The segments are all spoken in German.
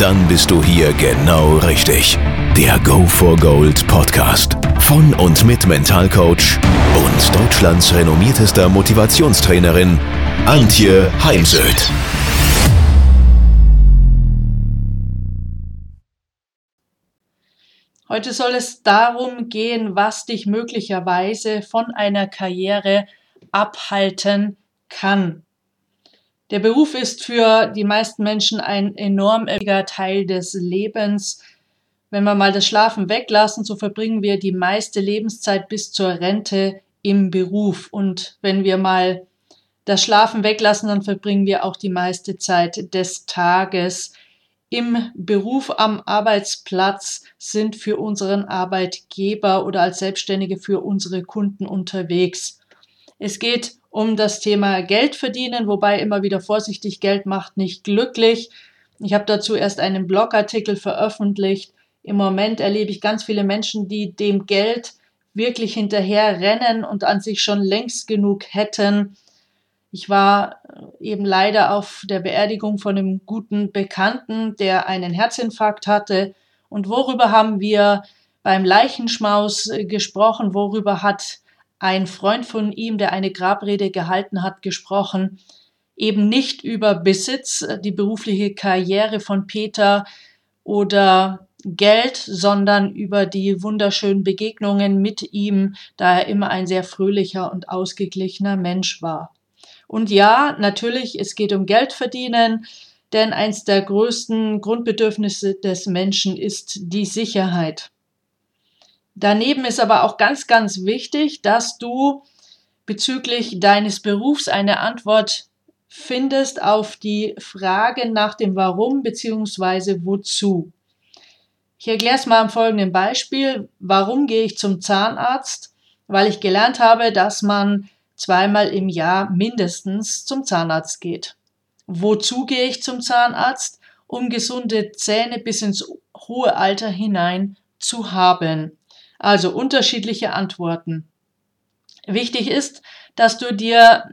Dann bist du hier genau richtig. Der Go for Gold Podcast von und mit Mentalcoach und Deutschlands renommiertester Motivationstrainerin Antje Heimsöth. Heute soll es darum gehen, was dich möglicherweise von einer Karriere abhalten kann. Der Beruf ist für die meisten Menschen ein enorm wichtiger Teil des Lebens. Wenn wir mal das Schlafen weglassen, so verbringen wir die meiste Lebenszeit bis zur Rente im Beruf. Und wenn wir mal das Schlafen weglassen, dann verbringen wir auch die meiste Zeit des Tages im Beruf am Arbeitsplatz, sind für unseren Arbeitgeber oder als Selbstständige für unsere Kunden unterwegs. Es geht um das Thema Geld verdienen, wobei immer wieder vorsichtig, Geld macht nicht glücklich. Ich habe dazu erst einen Blogartikel veröffentlicht. Im Moment erlebe ich ganz viele Menschen, die dem Geld wirklich hinterher rennen und an sich schon längst genug hätten. Ich war eben leider auf der Beerdigung von einem guten Bekannten, der einen Herzinfarkt hatte. Und worüber haben wir beim Leichenschmaus gesprochen? Worüber hat ein Freund von ihm, der eine Grabrede gehalten hat, gesprochen, eben nicht über Besitz, äh, die berufliche Karriere von Peter oder Geld, sondern über die wunderschönen Begegnungen mit ihm, da er immer ein sehr fröhlicher und ausgeglichener Mensch war. Und ja, natürlich, es geht um Geld verdienen, denn eins der größten Grundbedürfnisse des Menschen ist die Sicherheit. Daneben ist aber auch ganz, ganz wichtig, dass du bezüglich deines Berufs eine Antwort findest auf die Frage nach dem Warum bzw. wozu. Ich erkläre es mal am folgenden Beispiel. Warum gehe ich zum Zahnarzt? Weil ich gelernt habe, dass man zweimal im Jahr mindestens zum Zahnarzt geht. Wozu gehe ich zum Zahnarzt? Um gesunde Zähne bis ins hohe Alter hinein zu haben. Also unterschiedliche Antworten. Wichtig ist, dass du dir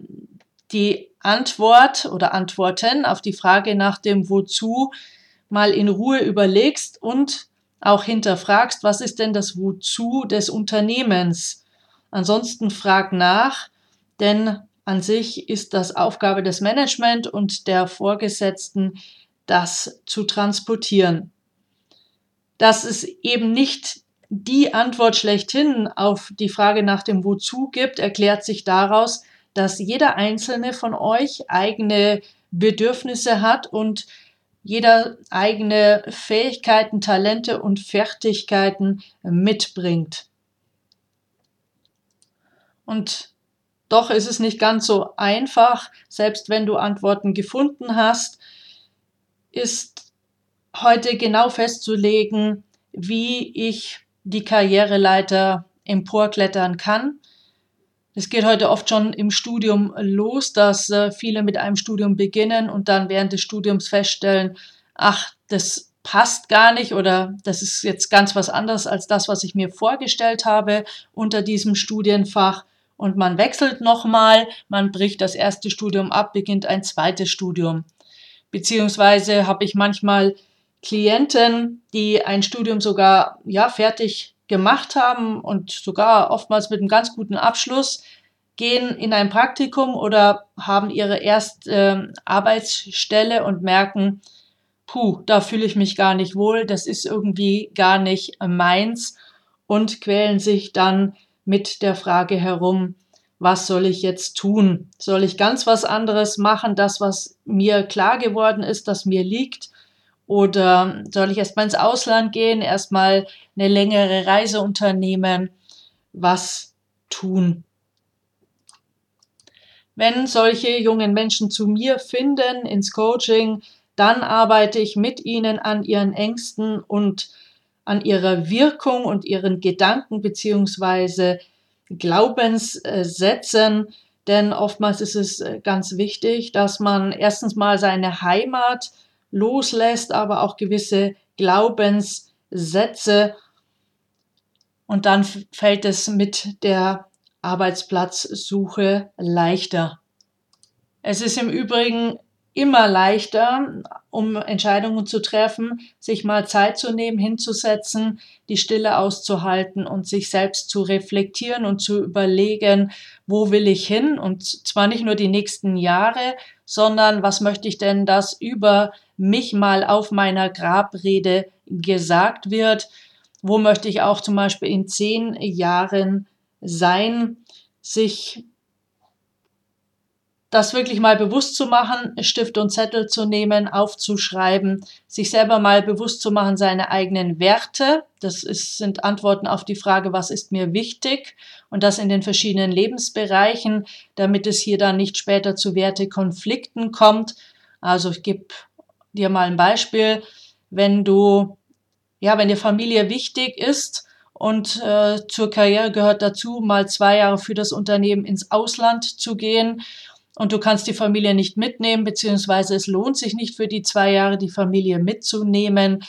die Antwort oder Antworten auf die Frage nach dem Wozu mal in Ruhe überlegst und auch hinterfragst, was ist denn das Wozu des Unternehmens? Ansonsten frag nach, denn an sich ist das Aufgabe des Management und der Vorgesetzten, das zu transportieren. Dass es eben nicht die Antwort schlechthin auf die Frage nach dem Wozu gibt, erklärt sich daraus, dass jeder einzelne von euch eigene Bedürfnisse hat und jeder eigene Fähigkeiten, Talente und Fertigkeiten mitbringt. Und doch ist es nicht ganz so einfach, selbst wenn du Antworten gefunden hast, ist heute genau festzulegen, wie ich die Karriereleiter emporklettern kann. Es geht heute oft schon im Studium los, dass äh, viele mit einem Studium beginnen und dann während des Studiums feststellen, ach, das passt gar nicht oder das ist jetzt ganz was anderes als das, was ich mir vorgestellt habe unter diesem Studienfach. Und man wechselt nochmal, man bricht das erste Studium ab, beginnt ein zweites Studium. Beziehungsweise habe ich manchmal Klienten, die ein Studium sogar ja fertig gemacht haben und sogar oftmals mit einem ganz guten Abschluss, gehen in ein Praktikum oder haben ihre erste äh, Arbeitsstelle und merken, puh, da fühle ich mich gar nicht wohl, das ist irgendwie gar nicht meins und quälen sich dann mit der Frage herum, was soll ich jetzt tun? Soll ich ganz was anderes machen, das, was mir klar geworden ist, das mir liegt? Oder soll ich erstmal ins Ausland gehen, erstmal eine längere Reise unternehmen? Was tun? Wenn solche jungen Menschen zu mir finden ins Coaching, dann arbeite ich mit ihnen an ihren Ängsten und an ihrer Wirkung und ihren Gedanken beziehungsweise Glaubenssätzen, denn oftmals ist es äh, ganz wichtig, dass man erstens mal seine Heimat loslässt, aber auch gewisse Glaubenssätze und dann fällt es mit der Arbeitsplatzsuche leichter. Es ist im Übrigen immer leichter, um Entscheidungen zu treffen, sich mal Zeit zu nehmen, hinzusetzen, die Stille auszuhalten und sich selbst zu reflektieren und zu überlegen, wo will ich hin? Und zwar nicht nur die nächsten Jahre, sondern was möchte ich denn, dass über mich mal auf meiner Grabrede gesagt wird? Wo möchte ich auch zum Beispiel in zehn Jahren sein? Sich das wirklich mal bewusst zu machen, Stift und Zettel zu nehmen, aufzuschreiben, sich selber mal bewusst zu machen, seine eigenen Werte. Das ist, sind Antworten auf die Frage, was ist mir wichtig? Und das in den verschiedenen Lebensbereichen, damit es hier dann nicht später zu Wertekonflikten kommt. Also ich gebe dir mal ein Beispiel. Wenn du, ja, wenn dir Familie wichtig ist, und äh, zur Karriere gehört dazu, mal zwei Jahre für das Unternehmen ins Ausland zu gehen und du kannst die Familie nicht mitnehmen, beziehungsweise es lohnt sich nicht für die zwei Jahre die Familie mitzunehmen,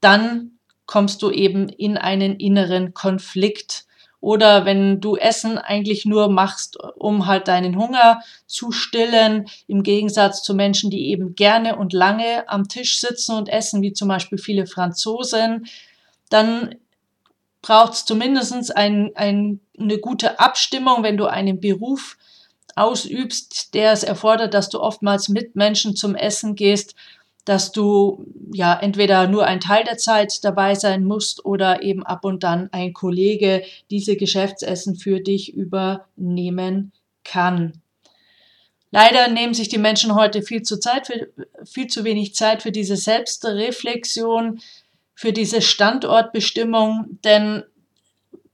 dann kommst du eben in einen inneren Konflikt. Oder wenn du Essen eigentlich nur machst, um halt deinen Hunger zu stillen, im Gegensatz zu Menschen, die eben gerne und lange am Tisch sitzen und essen, wie zum Beispiel viele Franzosen, dann braucht es zumindest ein, ein, eine gute Abstimmung, wenn du einen Beruf ausübst, der es erfordert, dass du oftmals mit Menschen zum Essen gehst, dass du ja entweder nur ein Teil der Zeit dabei sein musst oder eben ab und dann ein Kollege diese Geschäftsessen für dich übernehmen kann. Leider nehmen sich die Menschen heute viel zu Zeit für, viel zu wenig Zeit für diese Selbstreflexion, für diese Standortbestimmung, denn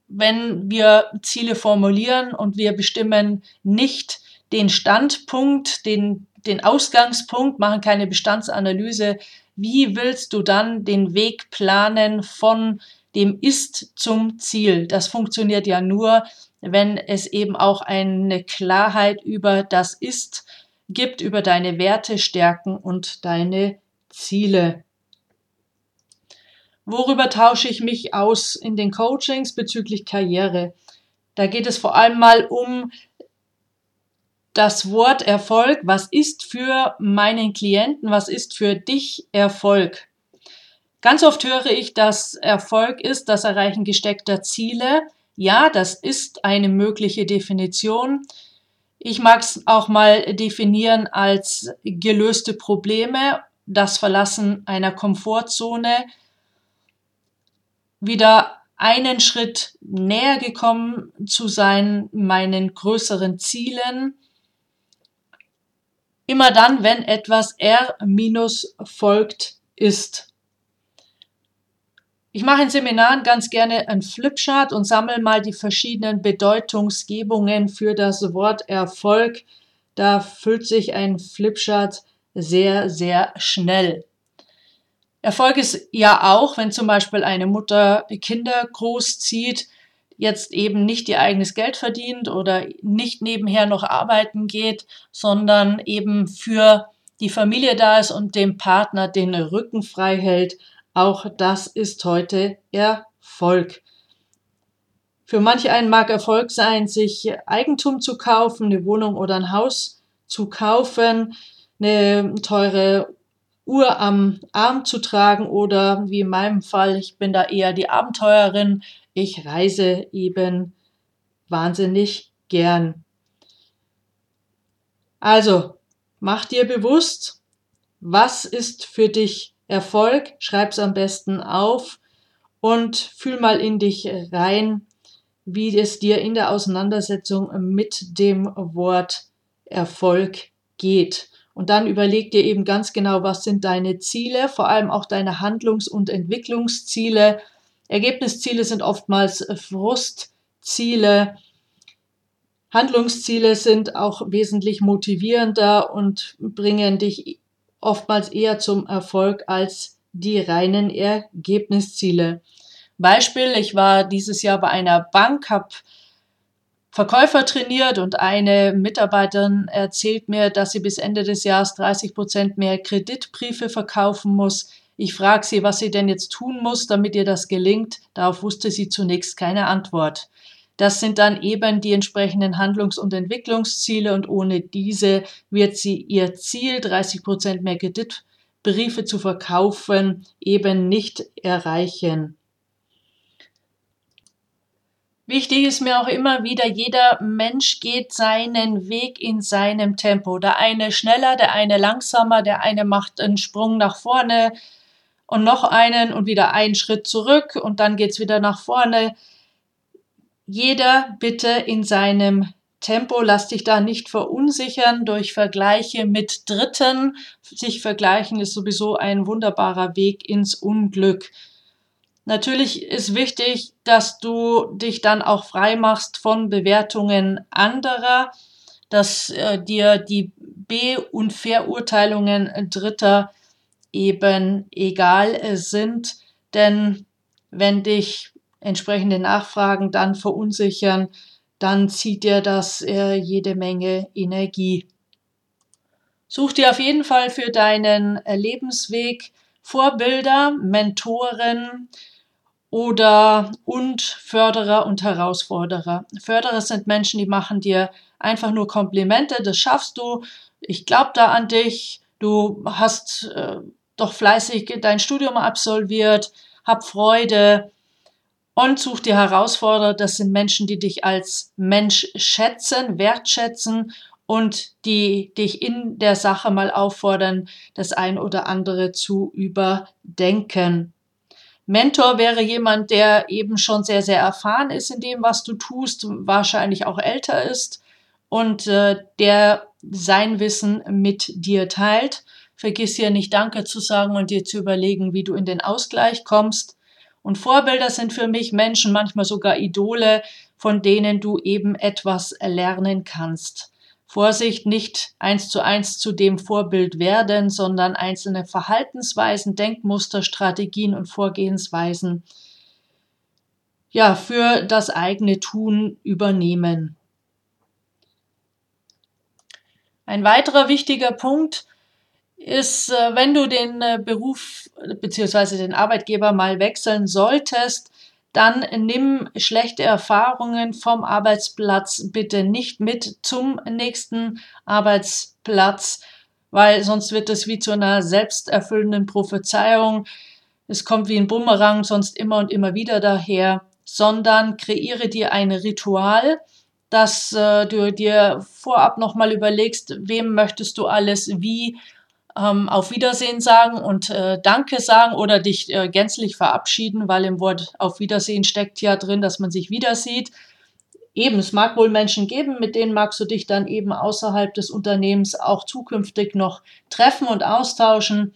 wenn wir Ziele formulieren und wir bestimmen nicht den Standpunkt, den, den Ausgangspunkt, machen keine Bestandsanalyse, wie willst du dann den Weg planen von dem Ist zum Ziel? Das funktioniert ja nur, wenn es eben auch eine Klarheit über das Ist gibt, über deine Werte, Stärken und deine Ziele. Worüber tausche ich mich aus in den Coachings bezüglich Karriere? Da geht es vor allem mal um das Wort Erfolg. Was ist für meinen Klienten, was ist für dich Erfolg? Ganz oft höre ich, dass Erfolg ist das Erreichen gesteckter Ziele. Ja, das ist eine mögliche Definition. Ich mag es auch mal definieren als gelöste Probleme, das Verlassen einer Komfortzone, wieder einen Schritt näher gekommen zu sein, meinen größeren Zielen. Immer dann, wenn etwas R minus folgt ist. Ich mache in Seminaren ganz gerne ein Flipchart und sammle mal die verschiedenen Bedeutungsgebungen für das Wort Erfolg. Da füllt sich ein Flipchart sehr, sehr schnell. Erfolg ist ja auch, wenn zum Beispiel eine Mutter Kinder großzieht, jetzt eben nicht ihr eigenes Geld verdient oder nicht nebenher noch arbeiten geht, sondern eben für die Familie da ist und dem Partner den Rücken frei hält. Auch das ist heute Erfolg. Für manche einen mag Erfolg sein, sich Eigentum zu kaufen, eine Wohnung oder ein Haus zu kaufen, eine teure Uhr am Arm zu tragen oder wie in meinem Fall, ich bin da eher die Abenteuerin, ich reise eben wahnsinnig gern. Also, mach dir bewusst, was ist für dich Erfolg, schreib's am besten auf und fühl mal in dich rein, wie es dir in der Auseinandersetzung mit dem Wort Erfolg geht. Und dann überleg dir eben ganz genau, was sind deine Ziele, vor allem auch deine Handlungs- und Entwicklungsziele. Ergebnisziele sind oftmals Frustziele. Handlungsziele sind auch wesentlich motivierender und bringen dich oftmals eher zum Erfolg als die reinen Ergebnisziele. Beispiel, ich war dieses Jahr bei einer Bank, habe Verkäufer trainiert und eine Mitarbeiterin erzählt mir, dass sie bis Ende des Jahres 30 Prozent mehr Kreditbriefe verkaufen muss. Ich frage sie, was sie denn jetzt tun muss, damit ihr das gelingt. Darauf wusste sie zunächst keine Antwort. Das sind dann eben die entsprechenden Handlungs- und Entwicklungsziele und ohne diese wird sie ihr Ziel, 30 Prozent mehr Kreditbriefe zu verkaufen, eben nicht erreichen. Wichtig ist mir auch immer wieder, jeder Mensch geht seinen Weg in seinem Tempo. Der eine schneller, der eine langsamer, der eine macht einen Sprung nach vorne und noch einen und wieder einen Schritt zurück und dann geht's wieder nach vorne. Jeder bitte in seinem Tempo, lass dich da nicht verunsichern durch Vergleiche mit Dritten. Sich vergleichen ist sowieso ein wunderbarer Weg ins Unglück. Natürlich ist wichtig, dass du dich dann auch frei machst von Bewertungen anderer, dass äh, dir die Be- und Verurteilungen Dritter eben egal sind, denn wenn dich entsprechende Nachfragen dann verunsichern, dann zieht dir das äh, jede Menge Energie. Such dir auf jeden Fall für deinen äh, Lebensweg Vorbilder, Mentoren, oder und Förderer und Herausforderer. Förderer sind Menschen, die machen dir einfach nur Komplimente, das schaffst du, ich glaube da an dich, du hast äh, doch fleißig dein Studium absolviert, hab Freude und such dir Herausforderer, das sind Menschen, die dich als Mensch schätzen, wertschätzen und die dich in der Sache mal auffordern, das ein oder andere zu überdenken. Mentor wäre jemand, der eben schon sehr, sehr erfahren ist in dem, was du tust, wahrscheinlich auch älter ist und äh, der sein Wissen mit dir teilt. Vergiss hier nicht Danke zu sagen und dir zu überlegen, wie du in den Ausgleich kommst. Und Vorbilder sind für mich Menschen, manchmal sogar Idole, von denen du eben etwas lernen kannst. Vorsicht, nicht eins zu eins zu dem Vorbild werden, sondern einzelne Verhaltensweisen, Denkmuster, Strategien und Vorgehensweisen ja, für das eigene Tun übernehmen. Ein weiterer wichtiger Punkt ist, äh, wenn du den äh, Beruf bzw. den Arbeitgeber mal wechseln solltest, dann nimm schlechte Erfahrungen vom Arbeitsplatz bitte nicht mit zum nächsten Arbeitsplatz, weil sonst wird es wie zu einer selbsterfüllenden Prophezeiung. Es kommt wie ein Bumerang sonst immer und immer wieder daher, sondern kreiere dir ein Ritual, dass äh, du dir vorab nochmal überlegst, wem möchtest du alles wie ähm, auf Wiedersehen sagen und äh, Danke sagen oder dich äh, gänzlich verabschieden, weil im Wort auf Wiedersehen steckt ja drin, dass man sich wieder sieht. Eben, es mag wohl Menschen geben, mit denen magst du dich dann eben außerhalb des Unternehmens auch zukünftig noch treffen und austauschen.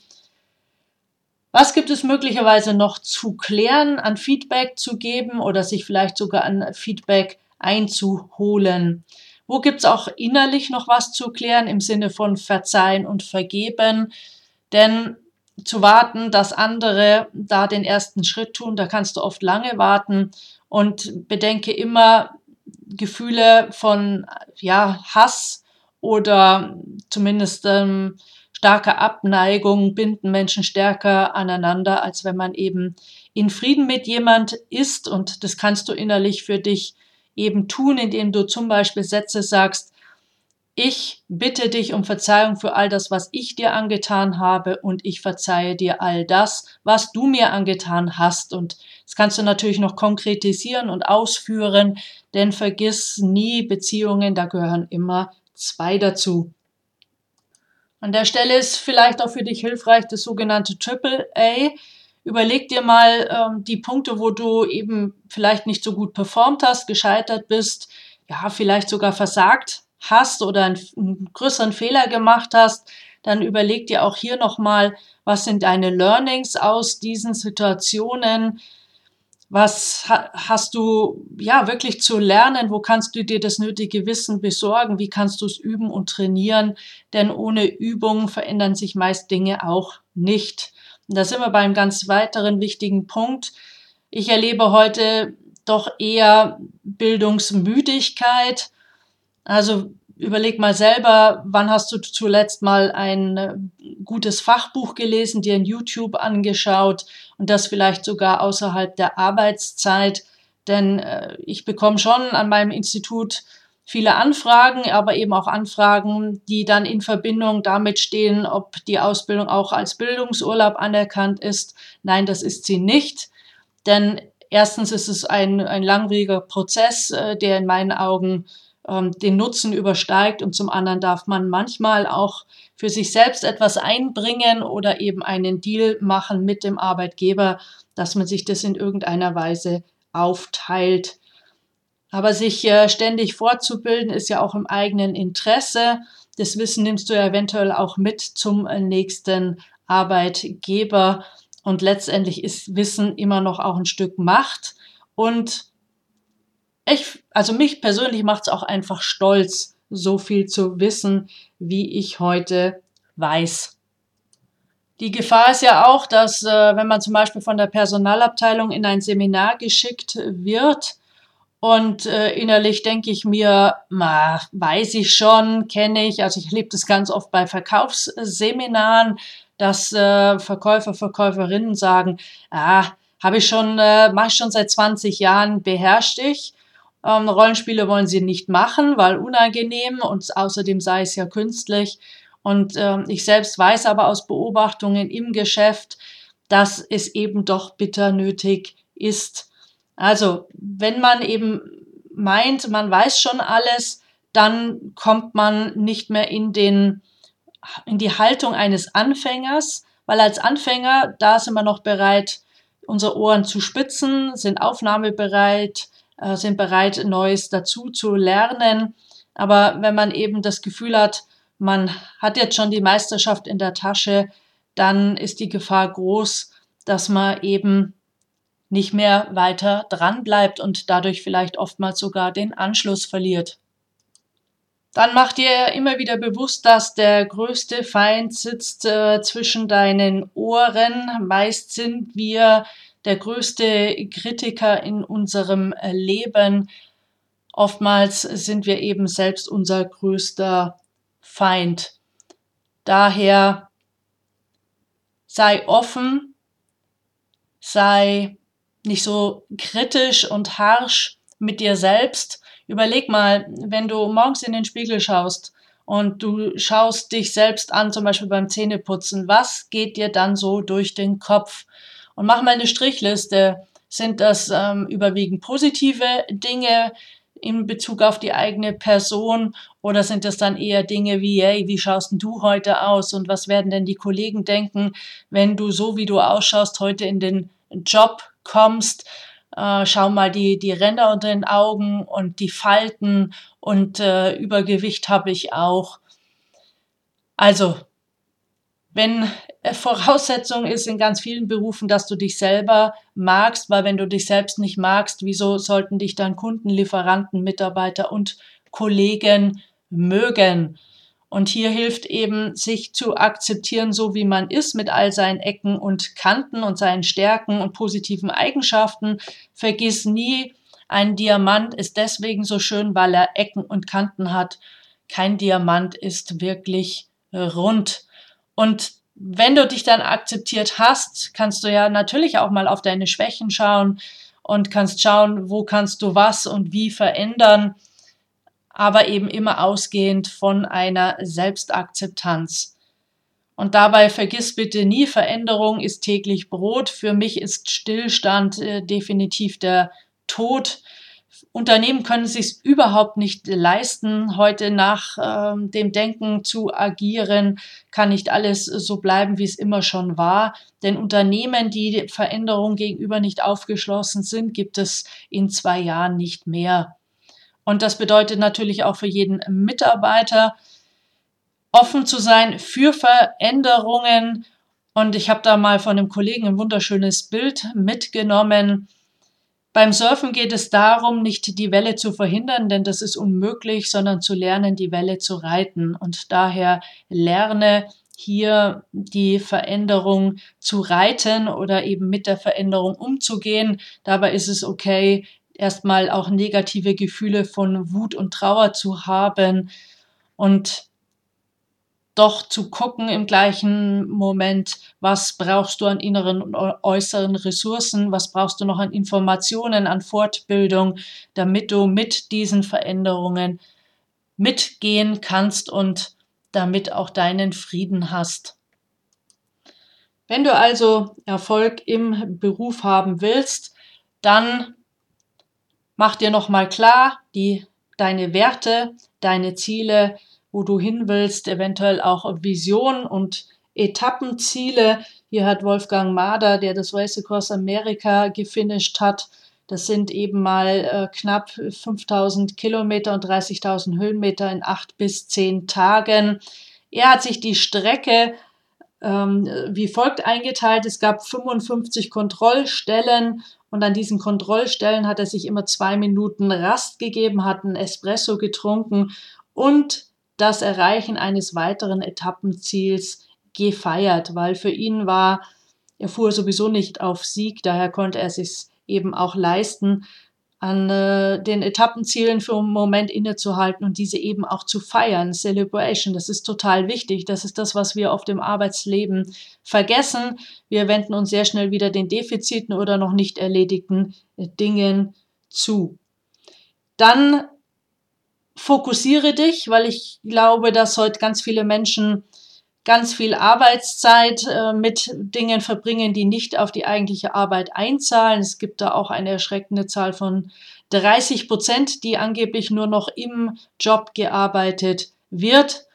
Was gibt es möglicherweise noch zu klären, an Feedback zu geben oder sich vielleicht sogar an Feedback einzuholen? Wo gibt's auch innerlich noch was zu klären im Sinne von Verzeihen und Vergeben? Denn zu warten, dass andere da den ersten Schritt tun, da kannst du oft lange warten und bedenke immer Gefühle von ja, Hass oder zumindest ähm, starke Abneigung binden Menschen stärker aneinander, als wenn man eben in Frieden mit jemand ist und das kannst du innerlich für dich eben tun, indem du zum Beispiel Sätze sagst, ich bitte dich um Verzeihung für all das, was ich dir angetan habe und ich verzeihe dir all das, was du mir angetan hast. Und das kannst du natürlich noch konkretisieren und ausführen, denn vergiss nie Beziehungen, da gehören immer zwei dazu. An der Stelle ist vielleicht auch für dich hilfreich das sogenannte Triple A. Überleg dir mal ähm, die Punkte, wo du eben vielleicht nicht so gut performt hast, gescheitert bist, ja, vielleicht sogar versagt hast oder einen, einen größeren Fehler gemacht hast. Dann überleg dir auch hier nochmal, was sind deine Learnings aus diesen Situationen? Was ha hast du ja wirklich zu lernen? Wo kannst du dir das nötige Wissen besorgen? Wie kannst du es üben und trainieren? Denn ohne Übung verändern sich meist Dinge auch nicht. Da sind wir bei einem ganz weiteren wichtigen Punkt. Ich erlebe heute doch eher Bildungsmüdigkeit. Also überleg mal selber, wann hast du zuletzt mal ein äh, gutes Fachbuch gelesen, dir ein YouTube angeschaut und das vielleicht sogar außerhalb der Arbeitszeit. Denn äh, ich bekomme schon an meinem Institut viele Anfragen, aber eben auch Anfragen, die dann in Verbindung damit stehen, ob die Ausbildung auch als Bildungsurlaub anerkannt ist. Nein, das ist sie nicht. Denn erstens ist es ein, ein langwieriger Prozess, äh, der in meinen Augen ähm, den Nutzen übersteigt und zum anderen darf man manchmal auch für sich selbst etwas einbringen oder eben einen Deal machen mit dem Arbeitgeber, dass man sich das in irgendeiner Weise aufteilt. Aber sich äh, ständig fortzubilden ist ja auch im eigenen Interesse. Das Wissen nimmst du ja eventuell auch mit zum äh, nächsten Arbeitgeber. Und letztendlich ist Wissen immer noch auch ein Stück Macht. Und ich, also mich persönlich macht es auch einfach stolz, so viel zu wissen, wie ich heute weiß. Die Gefahr ist ja auch, dass äh, wenn man zum Beispiel von der Personalabteilung in ein Seminar geschickt wird und äh, innerlich denke ich mir, ma, weiß ich schon, kenne ich, also ich erlebe das ganz oft bei Verkaufsseminaren, dass äh, Verkäufer, Verkäuferinnen sagen, ah, habe ich schon, äh, mache ich schon seit 20 Jahren, beherrscht ich. Ähm, Rollenspiele wollen sie nicht machen, weil unangenehm und außerdem sei es ja künstlich. Und ähm, ich selbst weiß aber aus Beobachtungen im Geschäft, dass es eben doch bitter nötig ist. Also, wenn man eben meint, man weiß schon alles, dann kommt man nicht mehr in den, in die Haltung eines Anfängers, weil als Anfänger, da sind wir noch bereit, unsere Ohren zu spitzen, sind aufnahmebereit, äh, sind bereit, Neues dazu zu lernen. Aber wenn man eben das Gefühl hat, man hat jetzt schon die Meisterschaft in der Tasche, dann ist die Gefahr groß, dass man eben nicht mehr weiter dran bleibt und dadurch vielleicht oftmals sogar den Anschluss verliert. Dann mach dir immer wieder bewusst, dass der größte Feind sitzt äh, zwischen deinen Ohren. Meist sind wir der größte Kritiker in unserem äh, Leben. Oftmals sind wir eben selbst unser größter Feind. Daher sei offen, sei nicht so kritisch und harsch mit dir selbst. Überleg mal, wenn du morgens in den Spiegel schaust und du schaust dich selbst an, zum Beispiel beim Zähneputzen, was geht dir dann so durch den Kopf? und mach mal eine Strichliste. Sind das ähm, überwiegend positive Dinge in Bezug auf die eigene Person oder sind das dann eher Dinge wie, hey, wie schaust denn du heute aus und was werden denn die Kollegen denken, wenn du so wie du ausschaust heute in den Job kommst? Äh, schau mal die, die Ränder unter den Augen und die Falten und äh, Übergewicht habe ich auch. Also, wenn äh, Voraussetzung ist in ganz vielen Berufen, dass du dich selber magst, weil wenn du dich selbst nicht magst, wieso sollten dich dann Kunden, Lieferanten, Mitarbeiter und Kollegen mögen? Und hier hilft eben, sich zu akzeptieren, so wie man ist, mit all seinen Ecken und Kanten und seinen Stärken und positiven Eigenschaften. Vergiss nie, ein Diamant ist deswegen so schön, weil er Ecken und Kanten hat. Kein Diamant ist wirklich rund. Und wenn du dich dann akzeptiert hast, kannst du ja natürlich auch mal auf deine Schwächen schauen und kannst schauen, wo kannst du was und wie verändern, aber eben immer ausgehend von einer Selbstakzeptanz. Und dabei vergiss bitte nie, Veränderung ist täglich Brot. Für mich ist Stillstand äh, definitiv der Tod. Unternehmen können es sich überhaupt nicht leisten, heute nach äh, dem Denken zu agieren, kann nicht alles so bleiben, wie es immer schon war. Denn Unternehmen, die Veränderungen gegenüber nicht aufgeschlossen sind, gibt es in zwei Jahren nicht mehr. Und das bedeutet natürlich auch für jeden Mitarbeiter, offen zu sein für Veränderungen. Und ich habe da mal von einem Kollegen ein wunderschönes Bild mitgenommen. Beim Surfen geht es darum, nicht die Welle zu verhindern, denn das ist unmöglich, sondern zu lernen, die Welle zu reiten. Und daher lerne hier die Veränderung zu reiten oder eben mit der Veränderung umzugehen. Dabei ist es okay, erstmal auch negative Gefühle von Wut und Trauer zu haben und doch zu gucken im gleichen Moment, was brauchst du an inneren und äußeren Ressourcen, was brauchst du noch an Informationen, an Fortbildung, damit du mit diesen Veränderungen mitgehen kannst und damit auch deinen Frieden hast. Wenn du also Erfolg im Beruf haben willst, dann mach dir nochmal klar, die, deine Werte, deine Ziele, wo du hin willst, eventuell auch Vision und Etappenziele. Hier hat Wolfgang Mader, der das Race Across America gefinisht hat, das sind eben mal äh, knapp 5000 Kilometer und 30.000 Höhenmeter in acht bis zehn Tagen. Er hat sich die Strecke ähm, wie folgt eingeteilt. Es gab 55 Kontrollstellen und an diesen Kontrollstellen hat er sich immer zwei Minuten Rast gegeben, hat einen Espresso getrunken und das Erreichen eines weiteren Etappenziels gefeiert, weil für ihn war, er fuhr sowieso nicht auf Sieg, daher konnte er sich eben auch leisten, an äh, den Etappenzielen für einen Moment innezuhalten und diese eben auch zu feiern. Celebration, das ist total wichtig. Das ist das, was wir auf dem Arbeitsleben vergessen. Wir wenden uns sehr schnell wieder den Defiziten oder noch nicht erledigten äh, Dingen zu. Dann fokussiere dich, weil ich glaube, dass heute ganz viele Menschen ganz viel Arbeitszeit äh, mit Dingen verbringen, die nicht auf die eigentliche Arbeit einzahlen. Es gibt da auch eine erschreckende Zahl von 30 Prozent, die angeblich nur noch im Job gearbeitet wird.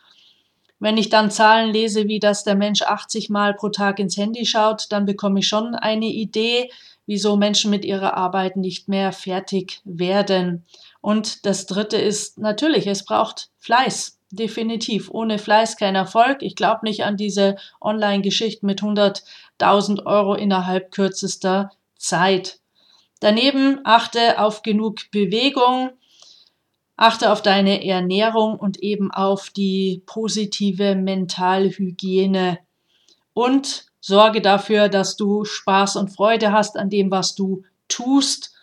Wenn ich dann Zahlen lese, wie dass der Mensch 80 Mal pro Tag ins Handy schaut, dann bekomme ich schon eine Idee, wieso Menschen mit ihrer Arbeit nicht mehr fertig werden. Und das Dritte ist natürlich, es braucht Fleiß definitiv. Ohne Fleiß kein Erfolg. Ich glaube nicht an diese Online-Geschichten mit 100.000 Euro innerhalb kürzester Zeit. Daneben achte auf genug Bewegung, achte auf deine Ernährung und eben auf die positive Mentalhygiene und sorge dafür, dass du Spaß und Freude hast an dem, was du tust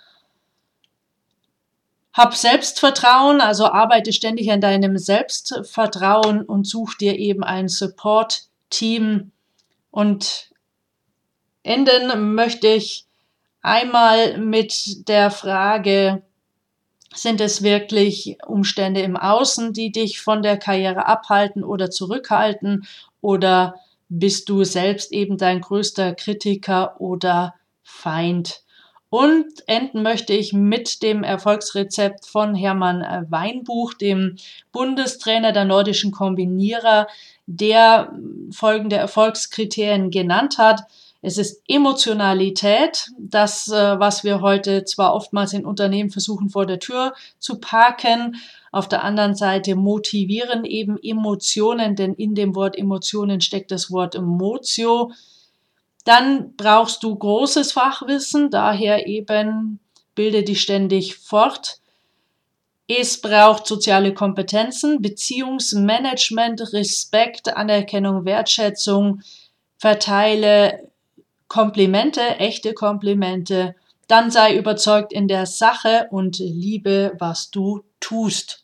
hab Selbstvertrauen, also arbeite ständig an deinem Selbstvertrauen und such dir eben ein Support-Team. Und enden möchte ich einmal mit der Frage, sind es wirklich Umstände im Außen, die dich von der Karriere abhalten oder zurückhalten? Oder bist du selbst eben dein größter Kritiker oder Feind? Und enden möchte ich mit dem Erfolgsrezept von Hermann Weinbuch, dem Bundestrainer der nordischen Kombinierer, der folgende Erfolgskriterien genannt hat. Es ist Emotionalität, das, äh, was wir heute zwar oftmals in Unternehmen versuchen vor der Tür zu parken. Auf der anderen Seite motivieren eben Emotionen, denn in dem Wort Emotionen steckt das Wort Emotio. Dann brauchst du großes Fachwissen, daher eben bilde dich ständig fort. Es braucht soziale Kompetenzen, Beziehungsmanagement, Respekt, Anerkennung, Wertschätzung, verteile Komplimente, echte Komplimente, dann sei überzeugt in der Sache und liebe, was du tust.